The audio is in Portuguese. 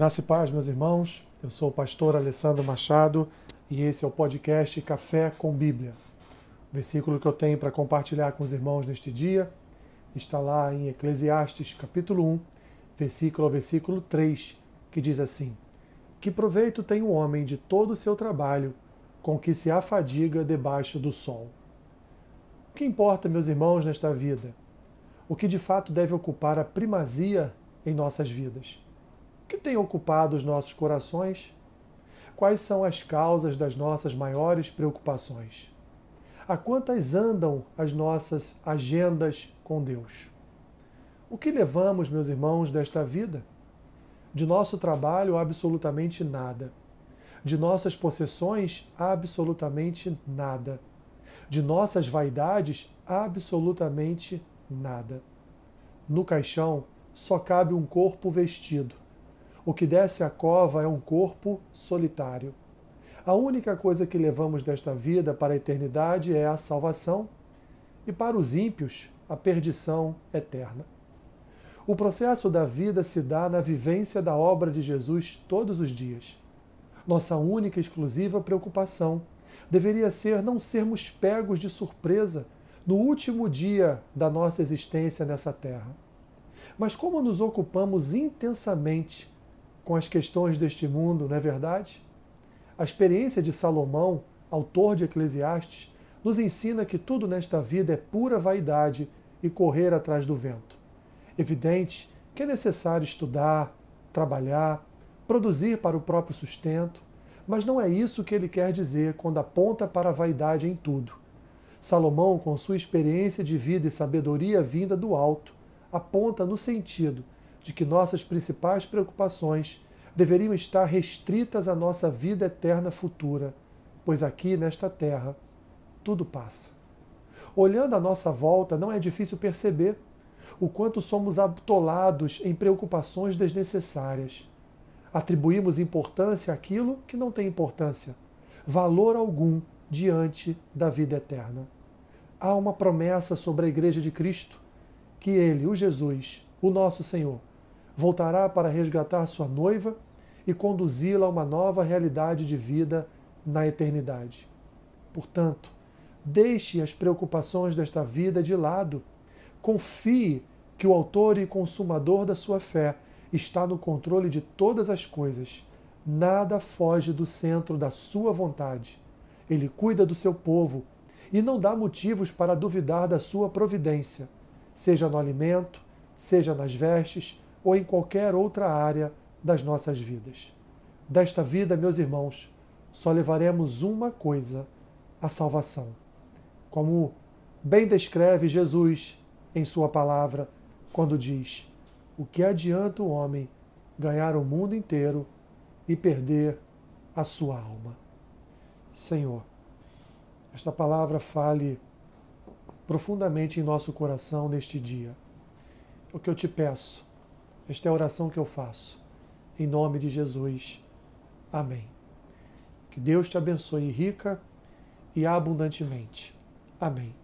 Graça e paz, meus irmãos. Eu sou o pastor Alessandro Machado e esse é o podcast Café com Bíblia. O versículo que eu tenho para compartilhar com os irmãos neste dia está lá em Eclesiastes, capítulo 1, versículo ao versículo 3, que diz assim: Que proveito tem o homem de todo o seu trabalho com que se afadiga debaixo do sol? O que importa, meus irmãos, nesta vida? O que de fato deve ocupar a primazia em nossas vidas? Que tem ocupado os nossos corações? Quais são as causas das nossas maiores preocupações? A quantas andam as nossas agendas com Deus? O que levamos, meus irmãos, desta vida? De nosso trabalho, absolutamente nada. De nossas possessões, absolutamente nada. De nossas vaidades, absolutamente nada. No caixão só cabe um corpo vestido o que desce à cova é um corpo solitário. A única coisa que levamos desta vida para a eternidade é a salvação, e para os ímpios, a perdição eterna. O processo da vida se dá na vivência da obra de Jesus todos os dias. Nossa única e exclusiva preocupação deveria ser não sermos pegos de surpresa no último dia da nossa existência nessa terra. Mas como nos ocupamos intensamente com as questões deste mundo, não é verdade? A experiência de Salomão, autor de Eclesiastes, nos ensina que tudo nesta vida é pura vaidade e correr atrás do vento. Evidente que é necessário estudar, trabalhar, produzir para o próprio sustento, mas não é isso que ele quer dizer quando aponta para a vaidade em tudo. Salomão, com sua experiência de vida e sabedoria vinda do alto, aponta no sentido de que nossas principais preocupações deveriam estar restritas à nossa vida eterna futura, pois aqui nesta terra tudo passa. Olhando à nossa volta, não é difícil perceber o quanto somos atolados em preocupações desnecessárias. Atribuímos importância àquilo que não tem importância, valor algum diante da vida eterna. Há uma promessa sobre a Igreja de Cristo que Ele, o Jesus, o nosso Senhor, voltará para resgatar sua noiva e conduzi-la a uma nova realidade de vida na eternidade. Portanto, deixe as preocupações desta vida de lado. Confie que o Autor e Consumador da sua fé está no controle de todas as coisas. Nada foge do centro da sua vontade. Ele cuida do seu povo e não dá motivos para duvidar da sua providência, seja no alimento, seja nas vestes, ou em qualquer outra área das nossas vidas. Desta vida, meus irmãos, só levaremos uma coisa: a salvação. Como bem descreve Jesus em Sua palavra, quando diz: O que adianta o homem ganhar o mundo inteiro e perder a sua alma? Senhor, esta palavra fale profundamente em nosso coração neste dia. O que eu te peço esta é a oração que eu faço. Em nome de Jesus. Amém. Que Deus te abençoe rica e abundantemente. Amém.